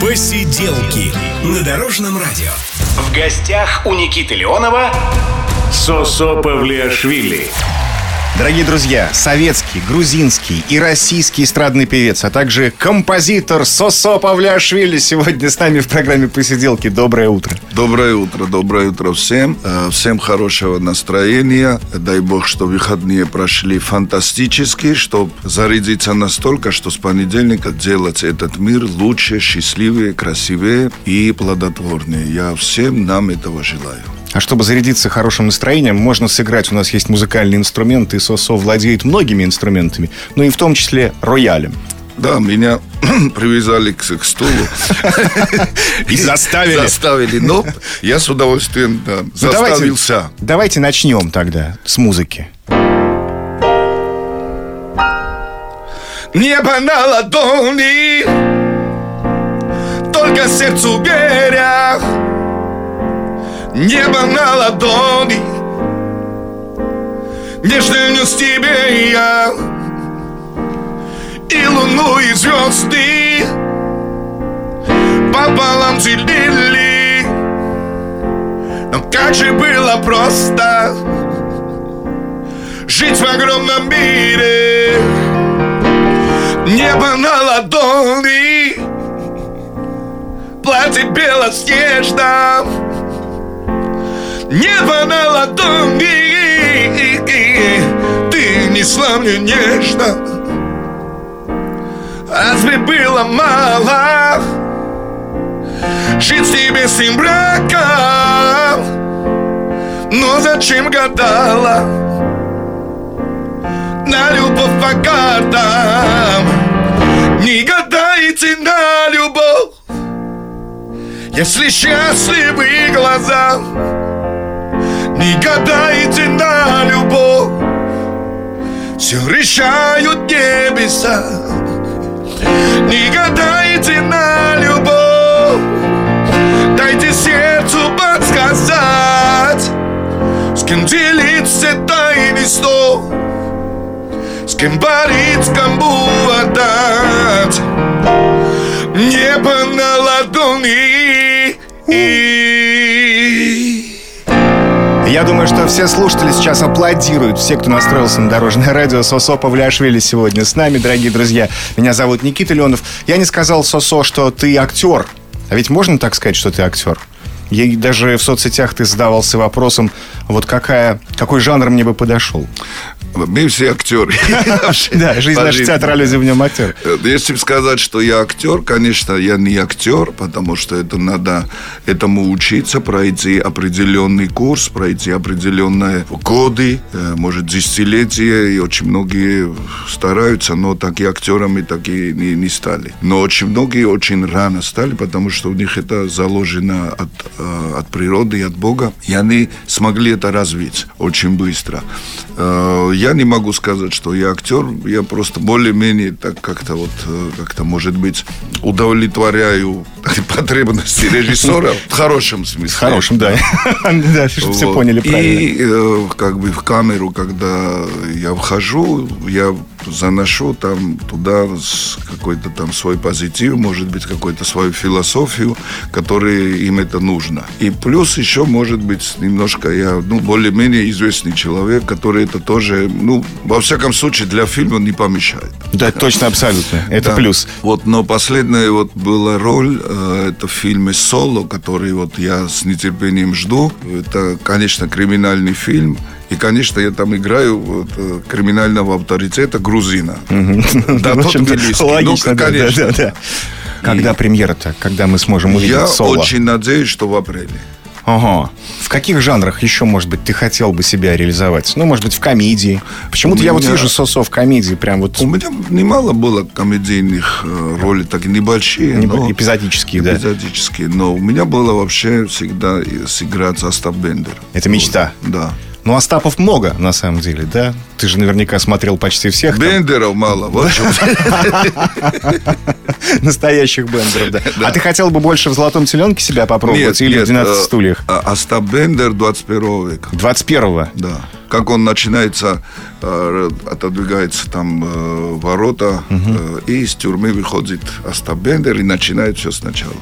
Посиделки на Дорожном радио. В гостях у Никиты Леонова Сосо Павлиашвили. Дорогие друзья, советский, грузинский и российский эстрадный певец, а также композитор Сосо Павлиашвили сегодня с нами в программе «Посиделки». Доброе утро. Доброе утро, доброе утро всем. Э, Всем хорошего настроения. Дай бог, что выходные прошли фантастически, чтобы зарядиться настолько, что с понедельника делать этот мир лучше, счастливее, красивее и плодотворнее. Я всем нам этого желаю. А чтобы зарядиться хорошим настроением, можно сыграть. У нас есть музыкальный инструмент, и Сосо владеет многими инструментами, ну и в том числе роялем. Да, меня привязали к, к стулу. И заставили. Заставили, но я с удовольствием да, Ну, давайте- заставился. Давайте начнем тогда с музыки. Небо на ладони Только сердцу веря Небо на ладони Нежно нес тебе я. И луну, и звезды Пополам делили. Но как же было просто Жить в огромном мире. Небо на ладони Платье белоснежно. Небо на ладони Ты несла мне нежно. Разве было мало Жить с небесным браком? Но зачем гадала на любовь по картам Не гадайте на любовь Если счастливы глаза Не гадайте на любовь. Все решают небеса. Не гадайте на любовь. Дайте сердцу подсказать С кем делиться тайны снов с кем борить, кому отдать Небо на ладони Я думаю, что все слушатели сейчас аплодируют. Все, кто настроился на дорожное радио. Сосо Павлиашвили сегодня с нами, дорогие друзья. Меня зовут Никита Леонов. Я не сказал, Сосо, что ты актер. А ведь можно так сказать, что ты актер? Я и даже в соцсетях ты задавался вопросом, вот какая, какой жанр мне бы подошел. Мы все актеры Да, жизнь наша жизни. театр, люди в нем актер. Если сказать, что я актер, конечно, я не актер, потому что это надо этому учиться, пройти определенный курс, пройти определенные годы, э, может, десятилетия, и очень многие стараются, но так и актерами так и не, не стали. Но очень многие очень рано стали, потому что у них это заложено от, э, от природы и от Бога, и они смогли это развить очень быстро. Э, Я не могу сказать, что я актер, я просто более-менее так как-то вот, э, как-то, может быть, удовлетворяю потребности режиссера в хорошем смысле. В хорошем, да. Да, все поняли правильно. И э, как бы в камеру, когда я вхожу, я заношу там туда какой-то там свой позитив, может быть, какую-то свою философию, которой им это нужно. И плюс еще, может быть, немножко я, ну, более-менее известный человек, который это тоже, ну, во всяком случае, для фильма не помешает. Да, точно, абсолютно. Это Да. плюс. Вот, но последняя вот была роль, э, это в фильме «Соло», который вот я с нетерпением жду. Это, конечно, криминальный фильм. И, конечно, я там играю вот, э, криминального авторитета грузина. Да, В тот. Ну, Логично, да, конечно. да, да, да. Когда премьера-то? Когда мы сможем увидеть Я соло? очень надеюсь, что в апреле. Ага. В каких жанрах еще, может быть, ты хотел бы себя реализовать? Ну, может быть, в комедии. Почему-то У я вот меня- вижу Сосо в комедии, прям вот У меня немало было комедийных ролей, так небольшие, не- но эпизодические, да. эпизодические. Но у меня было вообще всегда сыграть Остап Бендер. Это мечта. Вот, Да. Ну, Остапов много, на самом деле, да? Ты же наверняка смотрел почти всех там, Бендеров мало. Вот настоящих бендеров, да. А ты хотел бы больше в «Золотом теленке» себя попробовать или в «12 э, стульях»? а- Остап Бендер 21 века. 21-го. Да. как он начинается, э, отодвигается там э, ворота, и из тюрьмы выходит Остап Бендер и начинает все сначала.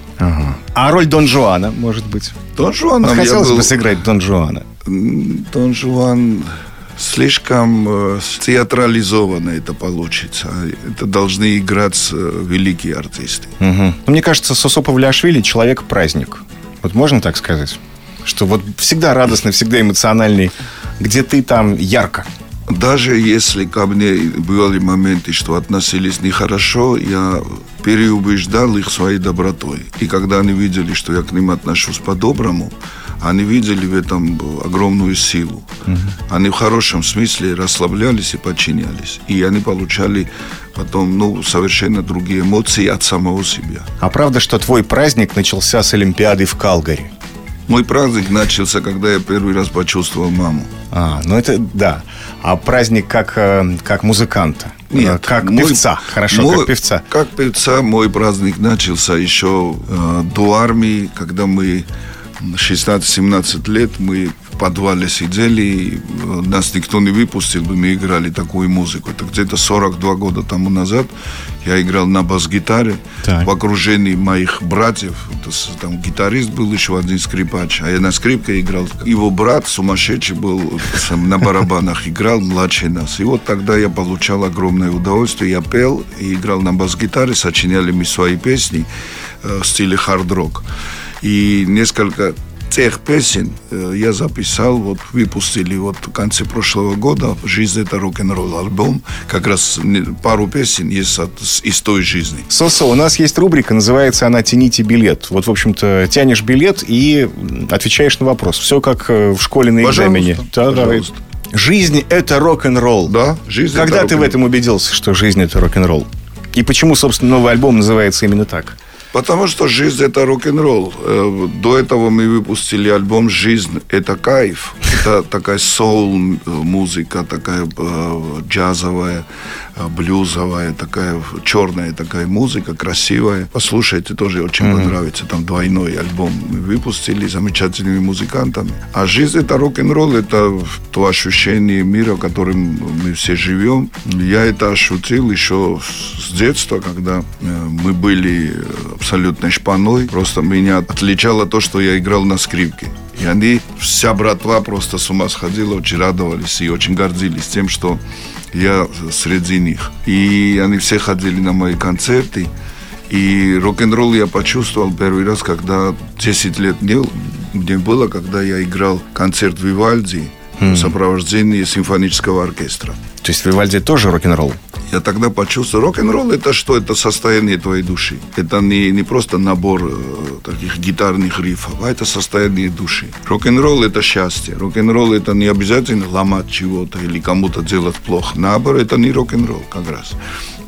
А роль Дон Жуана, может быть? Дон Жуана. Хотелось бы сыграть Дон Жуана. Дон Жуан слишком э, театрализованно это получится. Это должны играть великие артисты. Угу. Мне кажется, Сосо Павлиашвили человек-праздник. Вот можно так сказать? Что вот всегда радостный, всегда эмоциональный. Где ты, там ярко. Даже если ко мне бывали моменты, что относились нехорошо, я переубеждал их своей добротой. И когда они видели, что я к ним отношусь по-доброму, они видели в этом огромную силу. Угу. Они в хорошем смысле расслаблялись и подчинялись. И они получали потом ну, совершенно другие эмоции от самого себя. А правда, что твой праздник начался с Олимпиады в Калгари? Мой праздник начался, когда я первый раз почувствовал маму. А, ну это да. А праздник как, э, как музыканта? Нет. Как мой, певца, хорошо, мой, как певца. Как певца мой праздник начался еще э, до армии, когда мы 16-17 лет мы в подвале сидели, и э, нас никто не выпустил, мы играли такую музыку. Это где-то 42 года тому назад я играл на бас-гитаре в окружении моих братьев. Это, там гитарист был еще один скрипач, а я на скрипке играл. Его брат сумасшедший был, сам, на барабанах играл, младший нас. И вот тогда я получал огромное удовольствие. Я пел и играл на бас-гитаре, сочиняли мы свои песни э, в стиле хард-рок. И несколько тех песен э, я записал, вот выпустили вот в конце прошлого года «Жизнь – это рок-н-ролл» альбом. Как раз пару песен есть от, из той жизни. Сосо, у нас есть рубрика, называется она «Тяните билет». Вот, в общем-то, тянешь билет и отвечаешь на вопрос. Все как э, в школе на экзамене. Да, пожалуйста. Жизнь – это рок-н-ролл. Да, жизнь Когда ты в этом убедился, что жизнь – это рок-н-ролл? И почему, собственно, новый альбом называется именно так? Потому что жизнь это рок-н-ролл. Э, до этого мы выпустили альбом «Жизнь это кайф». Это такая соул-музыка, такая э, джазовая, э, блюзовая, такая черная такая музыка, красивая. Послушайте, тоже очень mm-hmm. понравится. Там двойной альбом мы выпустили замечательными музыкантами. А жизнь это рок-н-ролл, это то ощущение мира, в котором мы все живем. Я это ощутил еще с детства, когда мы были абсолютной шпаной. Просто меня отличало то, что я играл на скрипке. И они, вся братва просто с ума сходила, очень радовались и очень гордились тем, что я среди них. И они все ходили на мои концерты. И рок-н-ролл я почувствовал первый раз, когда 10 лет мне, было, когда я играл концерт Вивальди mm. в сопровождении симфонического оркестра. То есть Вивальди тоже рок-н-ролл? Я тогда почувствовал, рок-н-ролл это что? Это состояние твоей души. Это не, не просто набор э, таких гитарных рифов, а это состояние души. Рок-н-ролл это счастье. Рок-н-ролл это не обязательно ломать чего-то или кому-то делать плохо. Наоборот, это не рок-н-ролл как раз.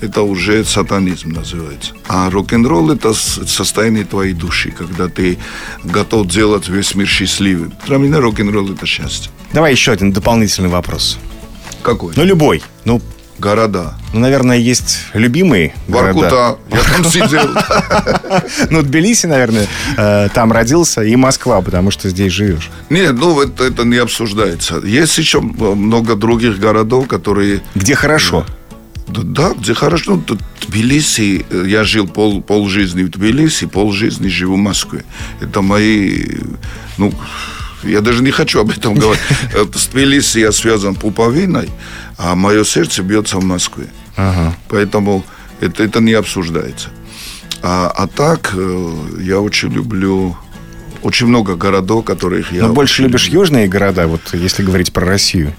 Это уже сатанизм называется. А рок-н-ролл это состояние твоей души, когда ты готов делать весь мир счастливым. Для меня рок-н-ролл это счастье. Давай еще один дополнительный вопрос. Какой? Ну, любой. Ну, города. Ну, наверное, есть любимые Воркута. города. Я там сидел. Ну, Тбилиси, наверное, э, там родился, и Москва, потому что здесь живешь. Нет, ну, это, это не обсуждается. Есть еще много других городов, которые... Где хорошо. Да, где хорошо. Ну, Тбилиси, э, я жил пол, пол жизни в Тбилиси, пол жизни живу в Москве. Это мои, ну, я даже не хочу об этом говорить. С Тбилиси я связан пуповиной, а мое сердце бьется в Москве. Ага. Поэтому это, это не обсуждается. А, а так, э, я очень люблю очень много городов, которых я... Но больше любишь люблю. южные города, вот если говорить про Россию?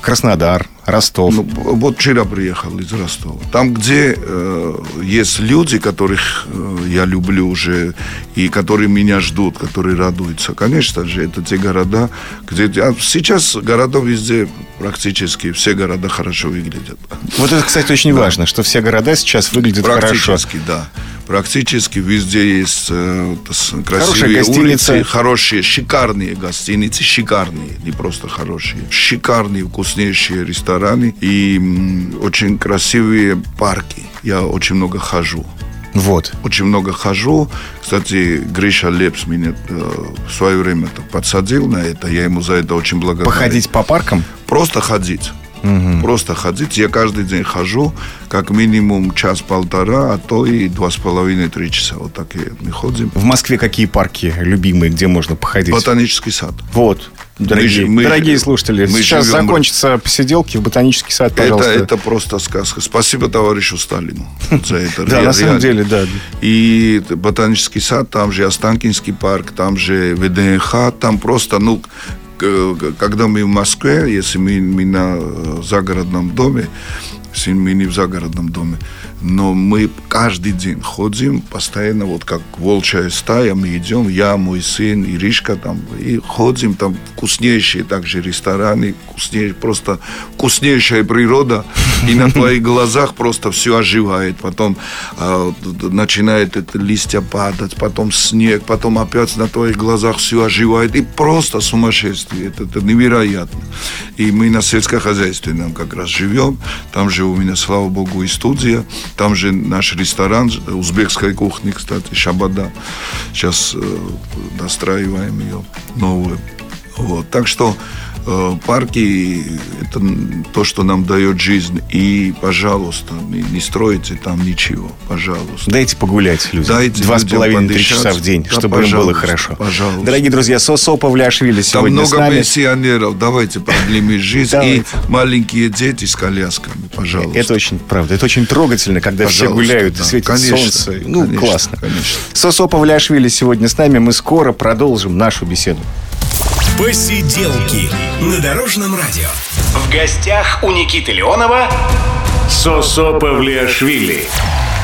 Краснодар, Ростов. Ну, вот вчера приехал из Ростова. Там, где э, есть люди, которых э, я люблю уже, и которые меня ждут, которые радуются. Конечно же, это те города, где... А сейчас города везде практически, все города хорошо выглядят. Вот это, кстати, очень да. важно, что все города сейчас выглядят практически, хорошо. Практически, да. Практически везде есть э, красивые улицы, хорошие, шикарные гостиницы, шикарные, не просто хорошие, шикарные, вкуснейшие рестораны и м, очень красивые парки. Я очень много хожу. Вот. Очень много хожу. Кстати, Гриша Лепс меня э, в свое время подсадил на это. Я ему за это очень благодарен. Походить по паркам? Просто ходить. Угу. Просто ходить. Я каждый день хожу, как минимум час-полтора, а то и два с половиной-три часа. Вот так мы ходим. В Москве какие парки любимые, где можно походить? Ботанический сад. Вот. Дорогие, мы, дорогие слушатели, мы сейчас живем... закончатся посиделки в ботанический сад, пожалуйста. Это, это просто сказка. Спасибо товарищу Сталину за это. Да, на самом деле, да. И ботанический сад, там же Останкинский парк, там же ВДНХ, там просто, ну, когда мы в Москве, если мы, мы на э, загородном доме, мы не в загородном доме, но мы каждый день ходим постоянно, вот как волчья стая, мы идем, я, мой сын, Иришка там, и ходим там вкуснейшие также рестораны, вкуснейшие, просто вкуснейшая природа, и на твоих глазах просто все оживает, потом э, начинает это листья падать, потом снег, потом опять на твоих глазах все оживает, и просто сумасшествие, это, это невероятно. И мы на сельскохозяйственном как раз живем, там же у меня, слава богу, и студия, там же наш ресторан узбекской кухни, кстати, Шабада. Сейчас э, достраиваем ее новую. Вот. Так что Э, парки – это то, что нам дает жизнь. И, пожалуйста, не, стройте там ничего, пожалуйста. Дайте погулять людям. Дайте Два с половиной, три часа в день, да, чтобы им было хорошо. Пожалуйста. Дорогие друзья, Сосо Павлиашвили сегодня Там много с нами. пенсионеров. Давайте продлим жизнь. И маленькие дети с колясками, пожалуйста. Это очень, правда, это очень трогательно, когда пожалуйста, все гуляют да, и светит конечно, солнце. Ну, конечно, классно. Конечно. Сосо Павлиашвили сегодня с нами. Мы скоро продолжим нашу беседу. Посиделки на Дорожном радио. В гостях у Никиты Леонова Сосо Павлиашвили.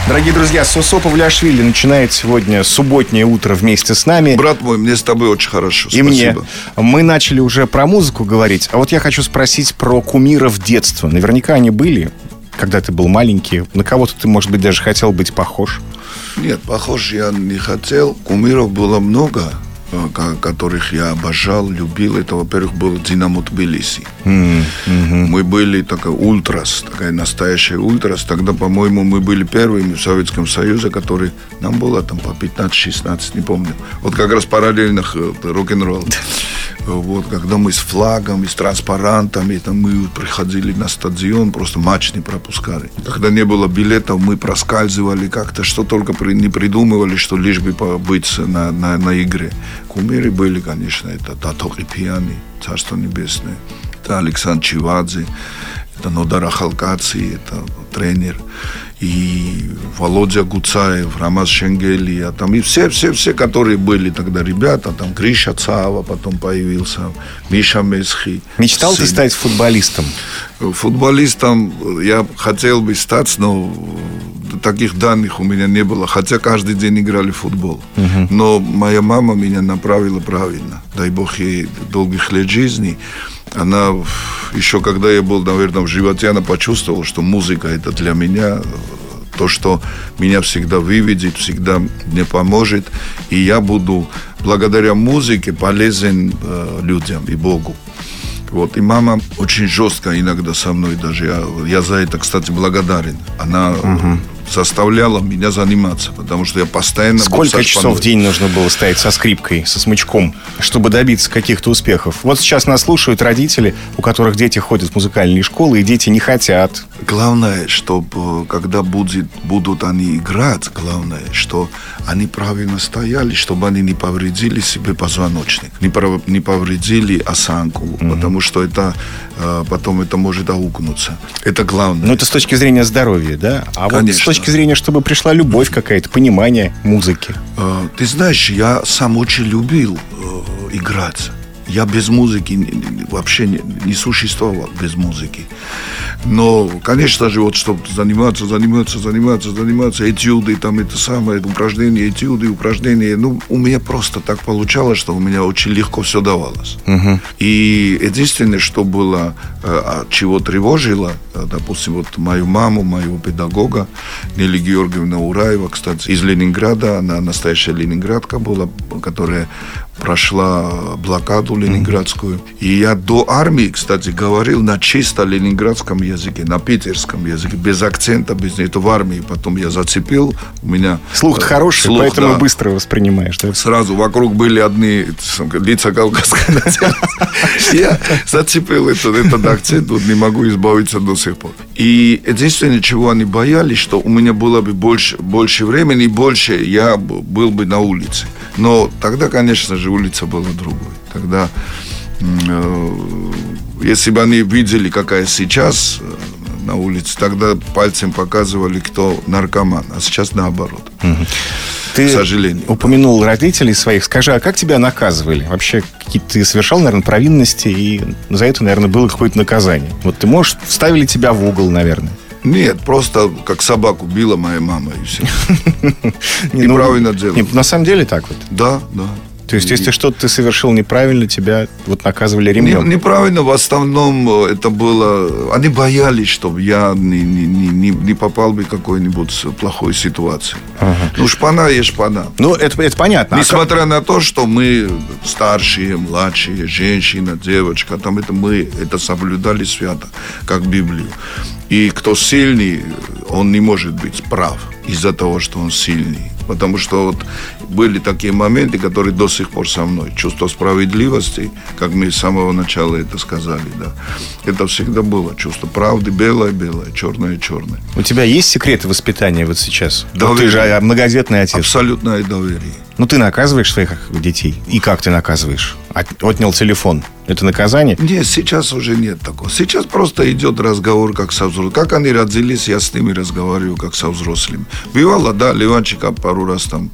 Дорогие друзья, Сосо Павлиашвили начинает сегодня субботнее утро вместе с нами. Брат мой, мне с тобой очень хорошо. И мне. Мы начали уже про музыку говорить, а вот я хочу спросить про кумиров детства. Наверняка они были, когда ты был маленький. На кого-то ты, может быть, даже хотел быть похож. Нет, похож я не хотел. Кумиров было много. Э, которых я обожал, любил, это, во-первых, был Динамо Тбилиси. Mm-hmm. Мы были такая ультрас, такая настоящая ультрас. Тогда, по-моему, мы были первыми в Советском Союзе, которые... Нам было там по 15-16, не помню. Вот как раз параллельных э, рок-н-ролл. Вот, когда мы с флагом и с транспарантами, там мы приходили на стадион, просто матч не пропускали. Когда не было билетов, мы проскальзывали как-то, что только не придумывали, что лишь бы быть на, на, на игре. Кумиры были, конечно, это Тато Пьяни, Царство Небесное, это Александр Чивадзе, это Нодар Ахалкаци, это тренер и Володя Гуцаев, Рамаз Шенгелия, там и все, все, все, которые были тогда ребята, там Гриша Цава потом появился, Миша Месхи. Мечтал сын. ты стать футболистом? Футболистом я хотел бы стать, но таких данных у меня не было, хотя каждый день играли в футбол. Угу. Но моя мама меня направила правильно. Дай бог ей долгих лет жизни она еще когда я был, наверное, в животе, она почувствовала, что музыка это для меня то, что меня всегда выведет, всегда мне поможет, и я буду благодаря музыке полезен э, людям и Богу. Вот. И мама очень жестко иногда со мной даже. Я, я за это, кстати, благодарен. Она угу заставляла меня заниматься, потому что я постоянно... Сколько часов в день нужно было стоять со скрипкой, со смычком, чтобы добиться каких-то успехов? Вот сейчас нас слушают родители, у которых дети ходят в музыкальные школы, и дети не хотят. Главное, чтобы когда будет, будут они играть, главное, что они правильно стояли, чтобы они не повредили себе позвоночник, не, не повредили осанку, mm-hmm. потому что это э, потом это может аукнуться. Это главное. Ну, это с точки зрения здоровья, да? А Конечно. вот с точки зрения, чтобы пришла любовь какая-то, понимание музыки. Э, ты знаешь, я сам очень любил э, играть. Я без музыки вообще не, не существовал без музыки. Но, конечно же, вот чтобы заниматься, заниматься, заниматься, заниматься, этюды, там это самое, упражнения, этюды, упражнения, ну, у меня просто так получалось, что у меня очень легко все давалось. Угу. И единственное, что было, э, чего тревожило, э, допустим, вот мою маму, моего педагога, Нелли Георгиевна Ураева, кстати, из Ленинграда, она настоящая ленинградка была, которая прошла блокаду ленинградскую. И я до армии, кстати, говорил на чисто ленинградском языке, на питерском языке, без акцента, без это в армии. Потом я зацепил, у меня... Слух э, хороший, слух, поэтому да. быстро воспринимаешь, да? Сразу вокруг были одни лица кавказской Я зацепил этот, этот акцент, вот не могу избавиться до сих пор. И единственное, чего они боялись, что у меня было бы больше, больше времени, больше я был бы на улице. Но тогда, конечно же, улица была другой. Тогда, э, если бы они видели, какая сейчас э, на улице, тогда пальцем показывали, кто наркоман, а сейчас наоборот. Ты к сожалению. упомянул родителей своих. Скажи, а как тебя наказывали? Вообще, какие ты совершал, наверное, провинности, и за это, наверное, было какое-то наказание. Вот ты можешь, вставили тебя в угол, наверное. Нет, просто как собаку била моя мама и все. И ну, правильно делала. На самом деле так вот? Да, да. То есть, если что-то ты совершил неправильно, тебя вот наказывали ремнем? Не, неправильно, в основном э, это было... Они боялись, чтобы я не, не, не, не попал бы в какой-нибудь плохой ситуации. Ага. Ну, шпана есть шпана. Ну, это, это понятно. Несмотря а как... на то, что мы старшие, младшие, женщина, девочка, там это мы это соблюдали свято, как Библию. И кто сильный, он не может быть прав из-за того, что он сильный. Потому что вот были такие моменты, которые до сих пор со мной. Чувство справедливости, как мы с самого начала это сказали, да. Это всегда было. Чувство правды белое-белое, черное-черное. У тебя есть секреты воспитания вот сейчас? Доверие. Вот ты же многодетный отец. Абсолютное доверие. Ну, ты наказываешь своих детей? И как ты наказываешь? Отнял телефон. Это наказание? Нет, сейчас уже нет такого. Сейчас просто идет разговор как со взрослыми. Как они родились, я с ними разговариваю как со взрослыми. Бывало, да, Ливанчика пару раз там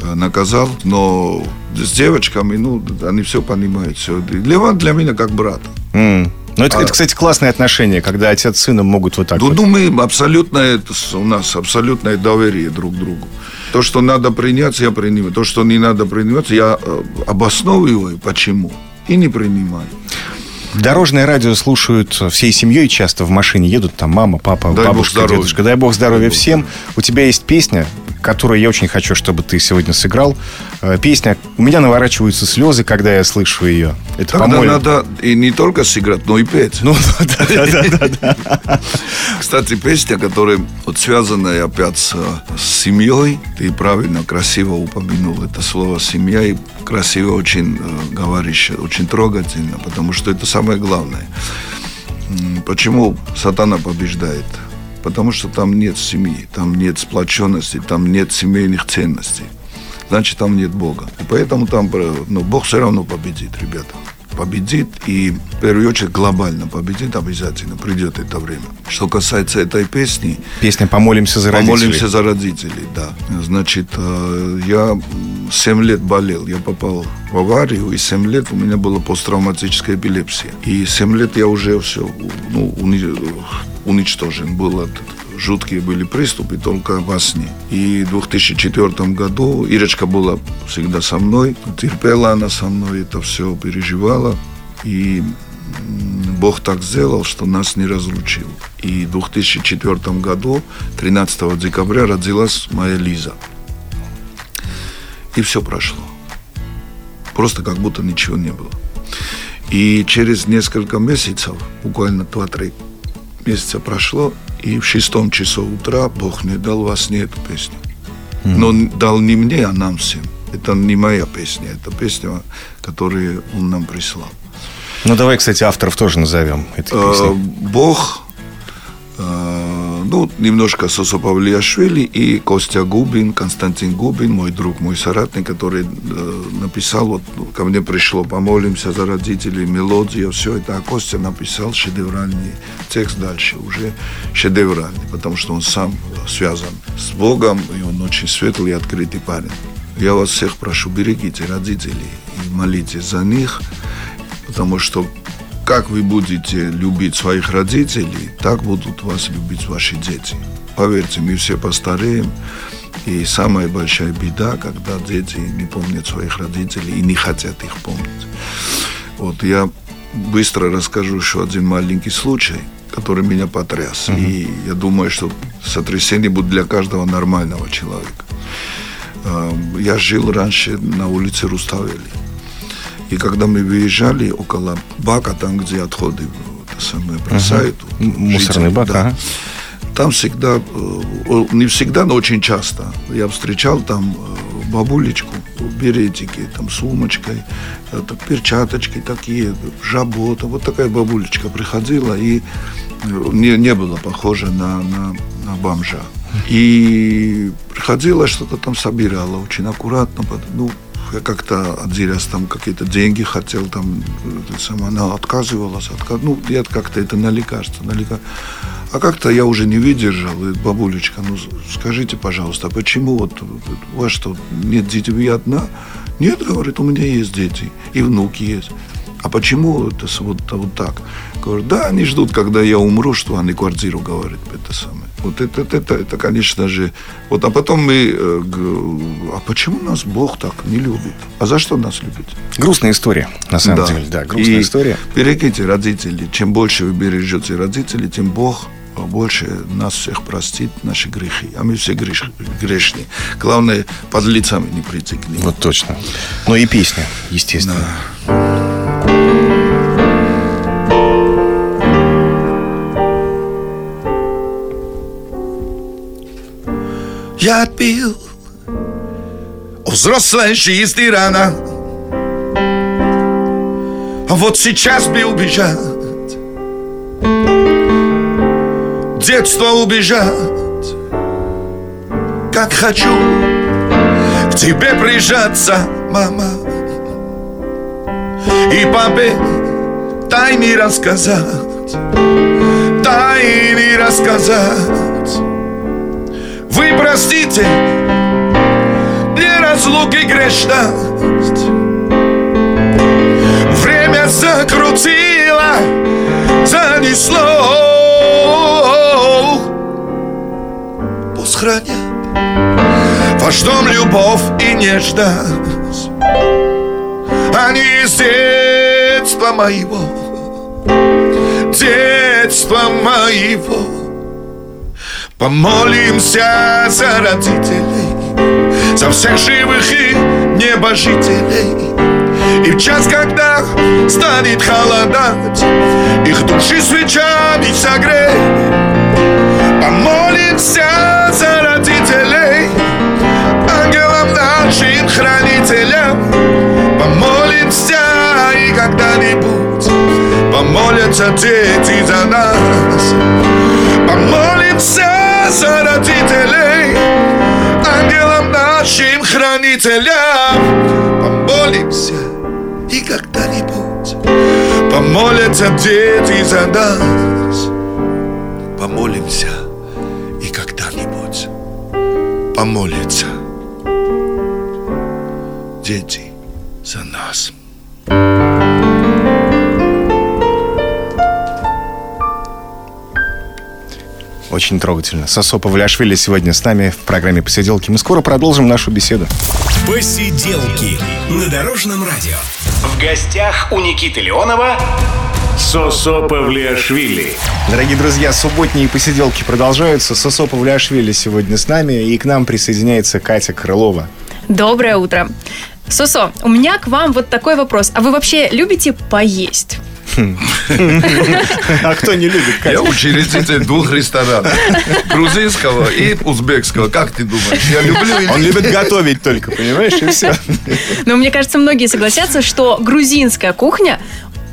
э, наказал, но с девочками, ну, они все понимают. Все. Леван для меня как брат. Mm. Ну, это, а, это, кстати, классное отношение, когда отец с сыном могут вот так ну, вот. Ну, мы абсолютно, это, у нас абсолютное доверие друг к другу. То, что надо принять, я принимаю. То, что не надо принимать, я э, обосновываю, почему, и не принимаю. Дорожное радио слушают всей семьей часто в машине едут, там мама, папа, Дай бабушка, дедушка. Дай бог здоровья Дай всем. Бог. У тебя есть песня, которую я очень хочу, чтобы ты сегодня сыграл. Э, песня «У меня наворачиваются слезы, когда я слышу ее». Это, Тогда по-моему... надо и не только сыграть, но и петь. Ну, да, да, да, да. Кстати, песня, которая вот связанная опять с, с семьей, ты правильно, красиво упомянул это слово «семья», и красиво очень э, говоришь, очень трогательно, потому что это самое главное. Почему сатана побеждает? Потому что там нет семьи, там нет сплоченности, там нет семейных ценностей. Значит, там нет Бога. И поэтому там ну, Бог все равно победит, ребята победит и, в первую очередь, глобально победит обязательно. Придет это время. Что касается этой песни... Песня «Помолимся за родителей». «Помолимся за родителей», да. Значит, э, я 7 лет болел. Я попал в аварию, и 7 лет у меня была посттравматическая эпилепсия. И 7 лет я уже все ну, уничтожен был от жуткие были приступы только во сне. И в 2004 году Ирочка была всегда со мной, терпела она со мной, это все переживала. И Бог так сделал, что нас не разлучил. И в 2004 году, 13 декабря, родилась моя Лиза. И все прошло. Просто как будто ничего не было. И через несколько месяцев, буквально 2-3 месяца прошло, и в шестом часу утра Бог мне дал во сне эту песню. Но дал не мне, а нам всем. Это не моя песня, это песня, которую он нам прислал. Ну, давай, кстати, авторов тоже назовем этой песни. Э, Бог, ну, немножко Сосо Павлиашвили и Костя Губин, Константин Губин, мой друг, мой соратник, который э, написал, вот ко мне пришло, помолимся за родителей, мелодия, все это, а Костя написал шедевральный текст дальше, уже шедевральный, потому что он сам связан с Богом, и он очень светлый и открытый парень. Я вас всех прошу, берегите родителей и молитесь за них, потому что как вы будете любить своих родителей, так будут вас любить ваши дети. Поверьте, мы все постареем. И самая большая беда, когда дети не помнят своих родителей и не хотят их помнить. Вот я быстро расскажу еще один маленький случай, который меня потряс. Uh-huh. И я думаю, что сотрясение будет для каждого нормального человека. Эм, я жил раньше на улице Руставели И когда мы выезжали около бака, там, где отходы самое, бросают. Угу. Мусорный бак, да. ага. Там всегда, не всегда, но очень часто я встречал там бабулечку беретики, там, сумочкой, это, перчаточки такие, жабота. Вот такая бабулечка приходила и не, не было похоже на, на, на бомжа. И приходила, что-то там собирала очень аккуратно. Ну, я как-то раз там какие-то деньги хотел, там, сама, она отказывалась. Отказ... Ну, я как-то это на лекарство, на лекарство. А как-то я уже не выдержал, и бабулечка, ну скажите, пожалуйста, почему вот у вас что, нет детей, вы одна? Нет, говорит, у меня есть дети, и внуки есть. А почему это вот, вот так? Говорю, да, они ждут, когда я умру, что они квартиру, говорит, это самое. Вот это, это, это, это, конечно же. Вот, а потом мы, э, а почему нас Бог так не любит? А за что нас любит? Грустная история, на самом да. деле, да, грустная И история. Берегите родителей. Чем больше вы бережете родителей, тем Бог больше нас всех простит наши грехи. А мы все греш, грешные. Главное, под лицами не прийти к ним. Вот точно. Ну и песня, естественно. Да. Пил. Взрослой жизни рано. А вот сейчас бы убежать. Детство убежать. Как хочу к тебе прижаться, мама. И папе тайны рассказать. Тайны рассказать вы простите мне разлуки грешность. Время закрутило, занесло. Пусть хранят ваш дом любовь и нежность. Они из детства моего Детства моего Помолимся за родителей, за всех живых и небожителей. И в час, когда станет холодать, их души свечами согрей. Помолимся за родителей, ангелам нашим хранителям. Помолимся и когда-нибудь помолятся дети за нас. Помолимся за родителей, ангелам нашим хранителям. Помолимся и когда-нибудь помолятся дети за нас. Помолимся и когда-нибудь помолятся дети за нас. Очень трогательно. Сосо Павлиашвили сегодня с нами в программе «Посиделки». Мы скоро продолжим нашу беседу. «Посиделки» на Дорожном радио. В гостях у Никиты Леонова Сосо Павлиашвили. Дорогие друзья, субботние посиделки продолжаются. Сосо Павлиашвили сегодня с нами, и к нам присоединяется Катя Крылова. Доброе утро. Сосо, у меня к вам вот такой вопрос. А вы вообще любите поесть? А кто не любит Катя? Я учредитель двух ресторанов. Грузинского и узбекского. Как ты думаешь? Я люблю... Он любит готовить только, понимаешь, и все. Но мне кажется, многие согласятся, что грузинская кухня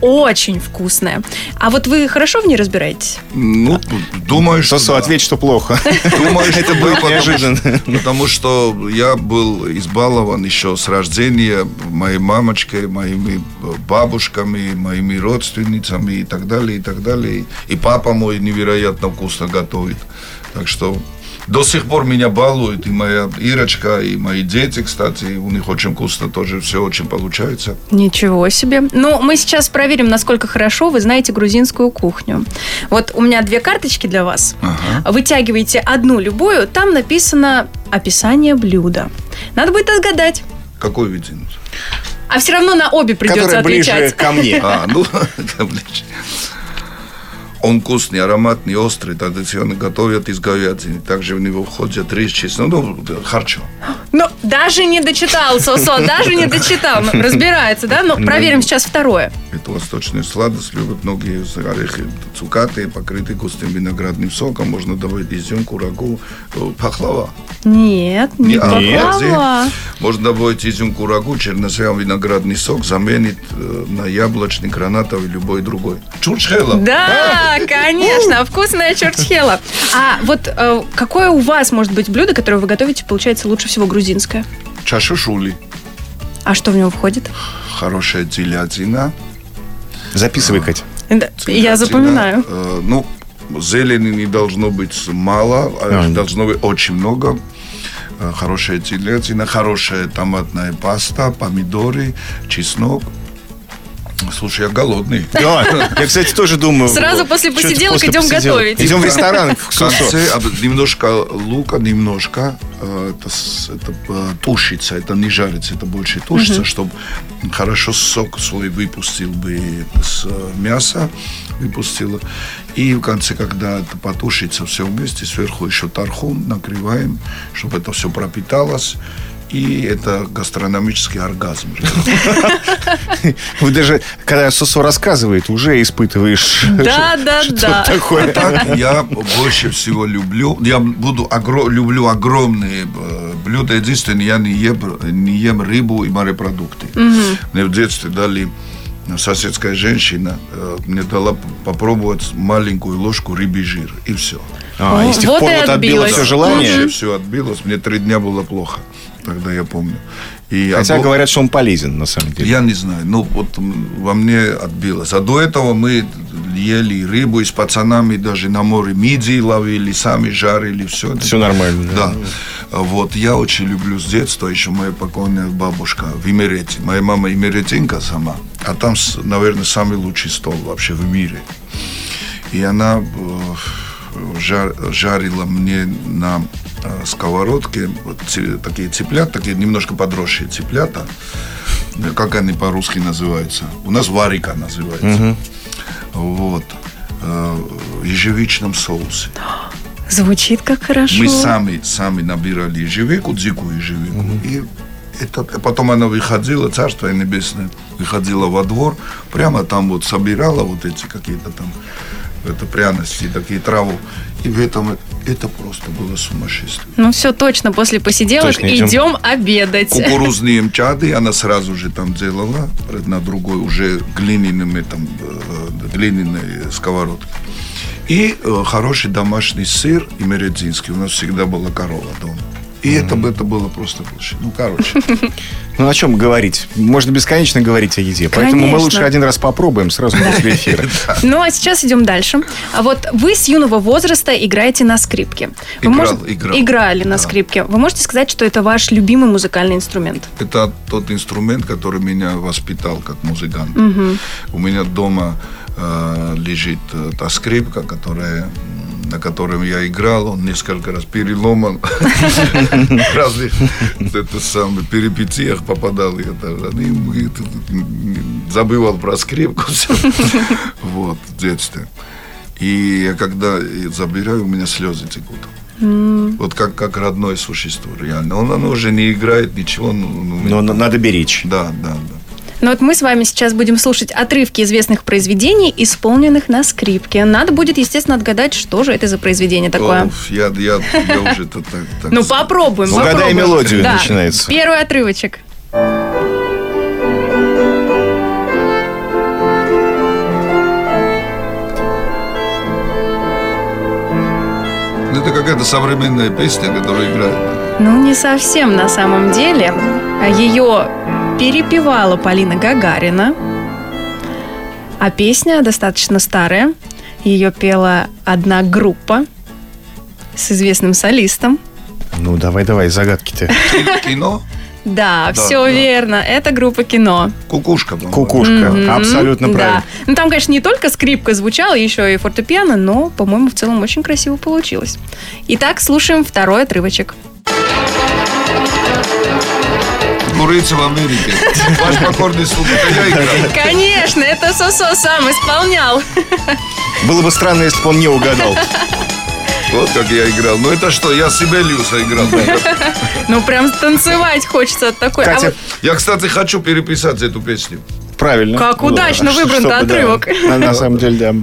очень вкусная. А вот вы хорошо в ней разбираетесь? Ну, думаю, что... Сосо, да. ответь, что плохо. Думаю, что это будет неожиданно. Потому что я был избалован еще с рождения моей мамочкой, моими бабушками, моими родственницами и так далее, и так далее. И папа мой невероятно вкусно готовит. Так что до сих пор меня балуют, и моя Ирочка, и мои дети, кстати, у них очень вкусно тоже все очень получается. Ничего себе. Ну, мы сейчас проверим, насколько хорошо вы знаете грузинскую кухню. Вот у меня две карточки для вас. Ага. Вытягиваете одну любую, там написано описание блюда. Надо будет отгадать. Какой вытянуть? А все равно на обе придется Который отвечать. ближе ко мне. А, ну, ближе. Он вкусный, ароматный, острый, традиционно готовят из говядины. Также в него входят рис, чеснок, ну, харчо. Ну, даже не дочитал, Сосо, даже не дочитал. Ну, разбирается, да? Ну, проверим сейчас второе. Это восточная сладость, любят многие орехи цукаты, покрытые густым виноградным соком. Можно добавить изюм, курагу, э, пахлава. Нет, не Не- а, пахлава. Можно добавить изюм, курагу, чернослив, виноградный сок, заменит э, на яблочный, гранатовый, любой другой. Чурчхела. Да, конечно, вкусная чурчхела. А вот э, какое у вас может быть блюдо, которое вы готовите, получается лучше всего грузинское? Чашушули. А что в него входит? Хорошая телятина. Записывай, Катя. Да, Я запоминаю. э, ну, зелени не должно быть мало, а А. должно быть очень много. Э, Хорошая телятина, хорошая томатная паста, помидоры, чеснок. Слушай, я голодный. Да, я, кстати, тоже думаю. Сразу после посиделок идем готовить. Идем в ресторан. В конце немножко лука, немножко. э, Это, это э, тушится, это не жарится, это больше тушится, чтобы хорошо сок свой выпустил бы с э, мяса, выпустил. И в конце, когда это потушится все вместе, сверху еще тархун накрываем, чтобы это все пропиталось. И это гастрономический оргазм. Вы даже, когда Сосо рассказывает, уже испытываешь Да, да, что да. такое. Так, я больше всего люблю, я буду огро- люблю огромные э, блюда. Единственное, я не ем, не ем рыбу и морепродукты. Мне в детстве дали соседская женщина э, мне дала попробовать маленькую ложку рыбий жир и все. А, и с тех Вот пор вот отбило отбилось. все желание. Вообще все отбилось. Мне три дня было плохо. Тогда я помню. И Хотя одно- говорят, что он полезен, на самом деле. я не знаю, ну вот во мне отбилось. А до этого мы ели рыбу и с пацанами даже на море мидии ловили, сами жарили, все. Все нормально. Да. А Вот я очень люблю с детства, еще моя покойная бабушка в Имерете. Моя мама имеретинка сама. А там, наверное, самый лучший стол вообще в мире. И она э, жар- жарила мне на э, сковородке вот такие цыплят, такие немножко подросшие цыплята. Э, Как они по-русски называются? У нас варика называется. Вот. Э, В ежевичном соусе. Звучит как хорошо. Мы сами, сами набирали ежевику, дикую ежевику. И это, потом она выходила, Царство Небесное, выходила во двор, прямо там вот собирала вот эти какие-то там это пряности, такие траву. И в этом это просто было сумасшествие. Ну все, точно, после посиделок Точно, идем. идем обедать. Кукурузные мчады она сразу же там делала на другой уже глиняными там э, глиняной сковородке. И э, хороший домашний сыр и мередзинский. У нас всегда была корова дома. И это, бы- это было просто лучше. Ну, короче. Ну, о чем говорить? Можно бесконечно говорить о еде. Поэтому мы лучше один раз попробуем сразу после эфира. Ну, а сейчас идем дальше. А вот вы с юного возраста играете на скрипке. Играл. Играли на скрипке. Вы можете сказать, что это ваш любимый музыкальный инструмент? Это тот инструмент, который меня воспитал как музыкант. У меня дома лежит э, та скрипка, которая на котором я играл, он несколько раз переломан. Разных это самое, перипетиях попадал. Я ну, забывал про скрипку. Вот, в детстве. И я когда забираю, у меня слезы текут. Вот как, как родное существо, реально. Он, оно уже не играет, ничего. ну, ну, Но на- надо беречь. Да, да, да. Ну вот мы с вами сейчас будем слушать отрывки известных произведений, исполненных на скрипке. Надо будет, естественно, отгадать, что же это за произведение такое. Оф, я, я, я уже так, так Ну, попробуем. Угадай попробуем. мелодию Да. начинается. Первый отрывочек. Ну, это какая-то современная песня, которая играет. Ну, не совсем на самом деле. Ее перепевала Полина Гагарина. А песня достаточно старая. Ее пела одна группа с известным солистом. Ну, давай-давай, загадки-то. Ки- Кино? Да, Да, все да. верно. Это группа кино. Кукушка, по-моему. Кукушка. Мгм, Абсолютно да. правильно. Ну, там, конечно, не только скрипка звучала, еще и фортепиано, но, по-моему, в целом очень красиво получилось. Итак, слушаем второй отрывочек. Курица в Америке. Ваш покорный слуга, это я играл. Конечно, это Сосо сам исполнял. Было бы странно, если бы он не угадал. Вот как я играл. Ну это что, я Сибелиуса играл. Ну прям танцевать хочется от такой. А Катя, вот Я, кстати, хочу переписать эту песню. правильно. Как удачно выбран-то Чтобы, да, отрывок. на, на самом деле, да.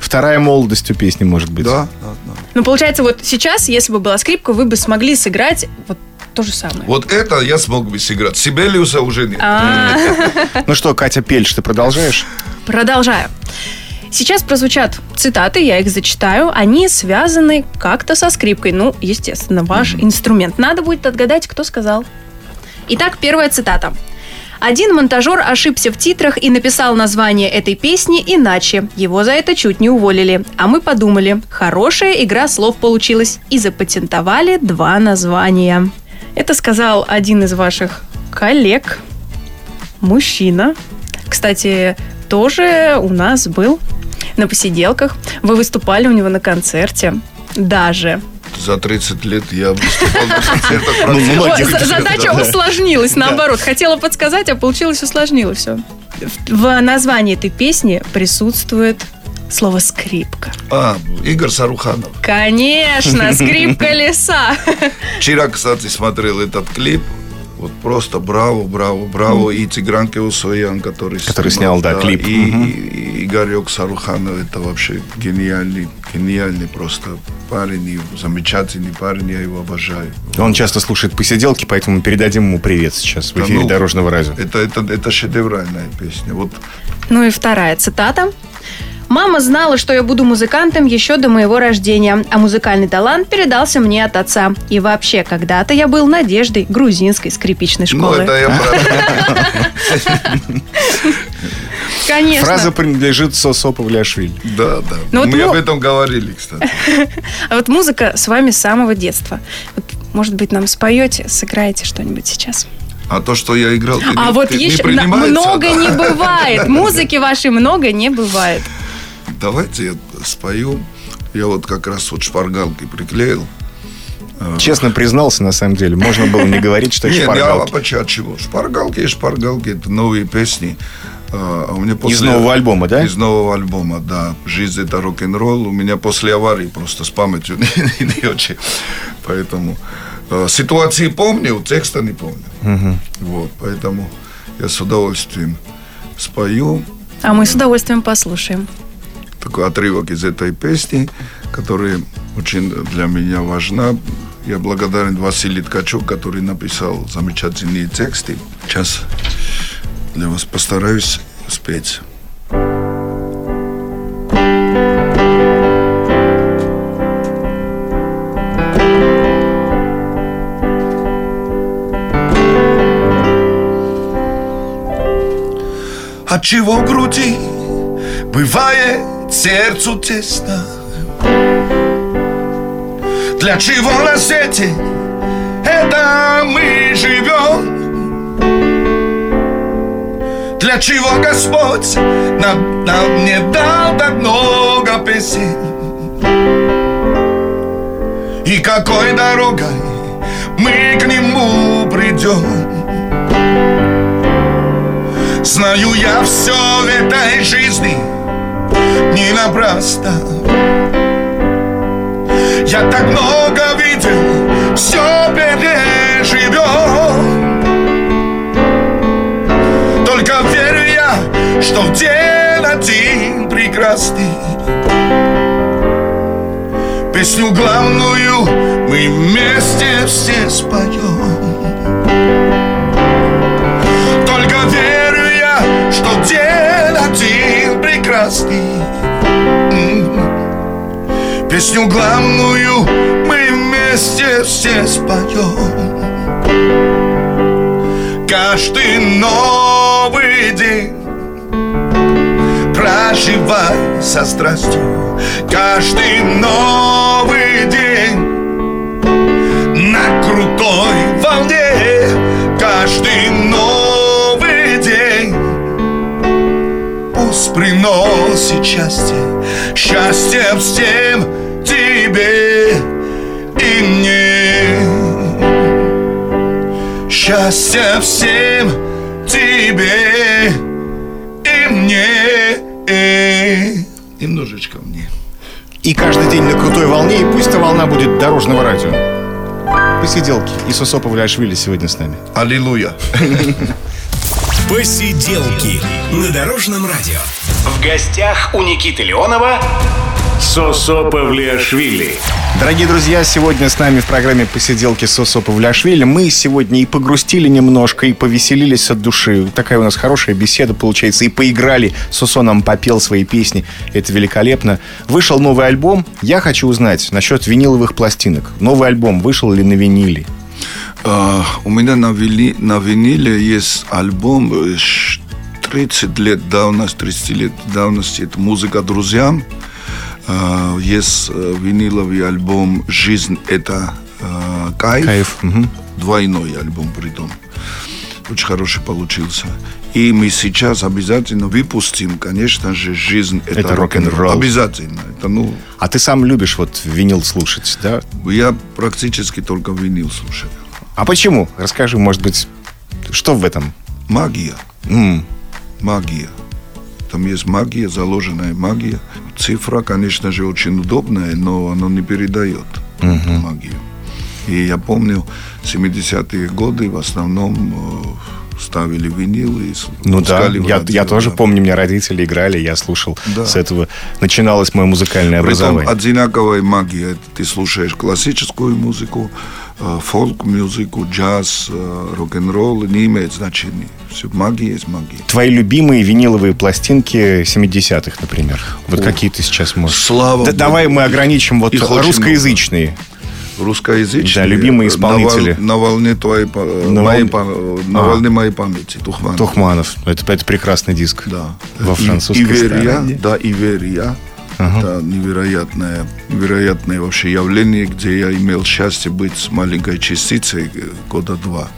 Вторая молодость у песни, может быть. Да, да, да. Ну, получается, вот сейчас, если бы была скрипка, вы бы смогли сыграть вот то же самое. Вот это я смог бы сыграть. Сибелиуса уже нет. А, Ну что, Катя Пельш, ты продолжаешь? Продолжаю. Сейчас прозвучат цитаты, я их зачитаю. Они связаны как-то со скрипкой. Ну, естественно, ваш инструмент. Надо будет отгадать, кто сказал. Итак, первая цитата. Один монтажер ошибся в титрах и написал название этой песни иначе. Его за это чуть не уволили. А мы подумали, хорошая игра слов получилась. И запатентовали два названия. Это сказал один из ваших коллег, мужчина. Кстати, тоже у нас был на посиделках. Вы выступали у него на концерте. Даже. За 30 лет я выступал на концертах Ну, ну, задача да. усложнилась, наоборот. Хотела подсказать, а получилось усложнилось все. В названии этой песни присутствует слово скрипка. А, Игорь Саруханов. Конечно, скрипка леса. Вчера, кстати, смотрел этот клип. Вот просто браво, браво, браво. И Тигран Кеусоян, который, Который снял, да, клип. И, Мгм. и- и Игорек Саруханов, это вообще гениальный, гениальный просто парень. И замечательный парень, я его обожаю. Он часто слушает посиделки, поэтому передадим ему привет сейчас в Да эфире ну, Дорожного радио. Это, это, это шедевральная песня. Вот Ну и вторая цитата. Мама знала, что я буду музыкантом еще до моего рождения, а музыкальный талант передался мне от отца. И вообще, когда-то я был надеждой грузинской скрипичной Ну, школы. это я правда. Конечно. Фраза принадлежит Сосо Павлиашвили. Да, да. Ну, вот Мы ну- об этом говорили, кстати. А вот музыка с вами с самого детства. Вот, может быть, нам споете, сыграете что-нибудь сейчас. А то, что я играл, ты А не- вот не еще принимается, много да? не бывает. Музыки вашей много не бывает. Давайте я спою. Я вот как раз вот шпаргалкой приклеил. Честно признался, на самом деле. Можно было не говорить, что это Нет, я шпаргалки. почему? От чего? Шпаргалки и шпаргалки это новые песни. А а у меня после... Из нового альбома, да? Из нового альбома, да. Жизнь это рок-н-ролл. У меня после аварии просто с памятью не, не очень. Поэтому ситуации помню, текста не помню. Вот, поэтому я с удовольствием спою А мы с удовольствием послушаем. Такой отрывок из этой песни, которая очень для меня важна. Я благодарен Василию Ткачу, который написал замечательные тексты. Сейчас для вас постараюсь спеть. От чего в груди бывает сердцу тесно? Для чего на свете это мы живем? Для чего Господь нам, нам не дал так много песен? И какой дорогой мы к Нему придем? Знаю я все в этой жизни не напрасно. Я так много видел, все переживем Только верю я, что в день один прекрасный. Песню главную мы вместе все споем только верю я, что день один прекрасный. Песню главную мы вместе все споем. Каждый новый день Проживай со страстью. Каждый новый день на крутой волне. Каждый новый день пусть приносит счастье, счастье всем тебе и мне. Счастья всем тебе и мне. Немножечко мне. И каждый день на крутой волне, и пусть эта волна будет дорожного радио. Посиделки. И Сосо Павлиашвили сегодня с нами. Аллилуйя. Посиделки на Дорожном радио. В гостях у Никиты Леонова Сосо Павлиашвили. Дорогие друзья, сегодня с нами в программе «Посиделки Сосо Павлиашвили». Мы сегодня и погрустили немножко, и повеселились от души. Такая у нас хорошая беседа получается. И поиграли. Сосо нам попел свои песни. Это великолепно. Вышел новый альбом. Я хочу узнать насчет виниловых пластинок. Новый альбом вышел ли на виниле? А, у меня на, вили, на виниле есть альбом 30 лет давности, 30 лет давности. Это «Музыка друзьям». А, есть э, виниловый альбом «Жизнь – это э, кайф». Кайф. Угу. Двойной альбом притом. Очень хороший получился. И мы сейчас обязательно выпустим, конечно же, «Жизнь – это, Это рок-н-ролл. Обязательно. Это, ну, А ты сам любишь вот винил слушать, да? я практически только винил слушаю. А почему? Расскажи, может быть, что в этом? Магия. М, магия. Там есть магия, заложенная магия. Цифра, конечно же, очень удобная, но она не передает эту магию. И я помню, 70-е годы в основном э, ставили винилы и Ну да, я, радио, я тоже да. помню, меня родители играли, я слушал. Да. С этого начиналось мое музыкальное Притом образование. одинаковая магия. Ты слушаешь классическую музыку, фолк-музыку, джаз, рок-н-ролл, не имеет значения. Все, магия есть магия. Твои любимые виниловые пластинки 70-х, например. Вот какие ты сейчас можешь... Слава Да Богу. давай мы ограничим вот Их русскоязычные. Русскоязычные. Да, любимые исполнители. На, вол- на волне твоей, На моей волне- на А. волне моей памяти. Тухман. Тухманов. Это, это прекрасный диск. Да. Во И- французской Иверия, стороне. да, Иверия. Это невероятное, невероятное вообще явление, где я имел счастье быть с маленькой частицей э, года два.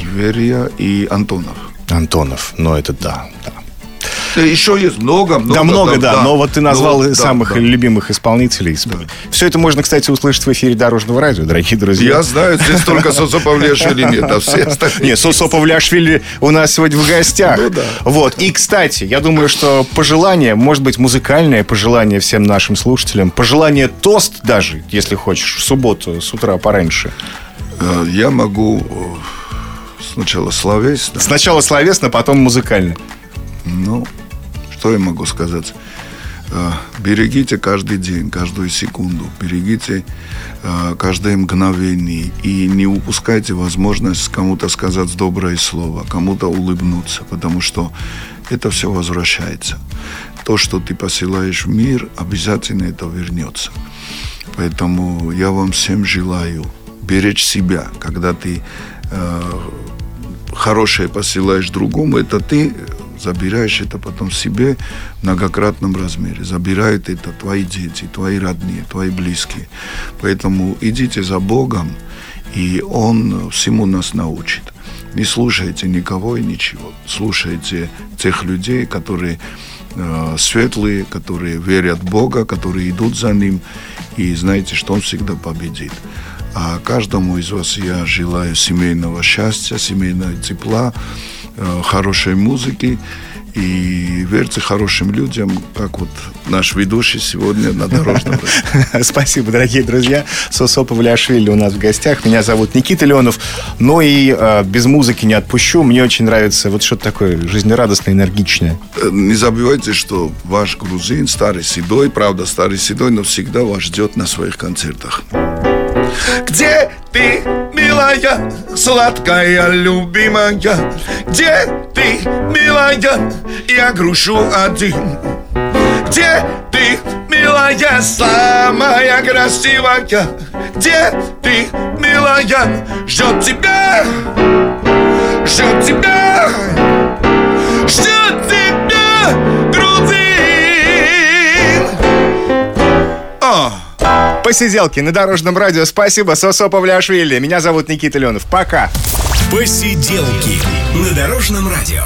Иверия и Антонов. Антонов. Но это да. да. Да, Еще есть много, много. да, много, да, но вот ты назвал Ну, да, самых да. любимых исполнителей. Все это можно, кстати, услышать в эфире Дорожного радио, дорогие друзья. Я знаю, здесь только Сосо Павлешвили нет, а все остальные... Нет, Сосо Павлиашвили у нас сегодня в гостях. Ну да. Вот. И, кстати, я думаю, что пожелание, может быть, музыкальное пожелание всем нашим слушателям, пожелание тост даже, если хочешь, в субботу с утра пораньше. Э, Я могу э, сначала словесно, Сначала словесно, потом музыкально. Ну, что я могу сказать? Э, Берегите каждый день, каждую секунду. Берегите э, каждое мгновение. И не упускайте возможность кому-то сказать доброе слово, кому-то улыбнуться, потому что это все возвращается. То, что ты посылаешь в мир, обязательно это вернется. Поэтому я вам всем желаю беречь себя, когда ты э, хорошее посылаешь другому, это ты забираешь это потом себе в многократном размере. Забирают это твои дети, твои родные, твои близкие. Поэтому идите за Богом, и Он всему нас научит. Не слушайте никого и ничего. Слушайте тех людей, которые э, светлые, которые верят в Бога, которые идут за Ним, и знаете, что Он всегда победит. А каждому из вас я желаю семейного счастья, семейного тепла, хорошей музыки и верьте хорошим людям, как вот наш ведущий сегодня на дорожном. Спасибо, дорогие друзья. Сосо Павлиашвили у нас в гостях. Меня зовут Никита Леонов. Но и э, без музыки не отпущу. Мне очень нравится вот что-то такое жизнерадостное, энергичное. Э, Не забывайте, что ваш грузин, старый седой, правда, старый седой, но всегда вас ждет на своих концертах. Где ты, милая, сладкая, любимая? Где ты, милая, я грушу один? Где ты, милая, самая красивая? Где ты, милая, ждет тебя, ждет тебя, ждет тебя, грузин. А. Посиделки на Дорожном радио. Спасибо, Сосо Павлиашвили. Меня зовут Никита Леонов. Пока. Посиделки на Дорожном радио.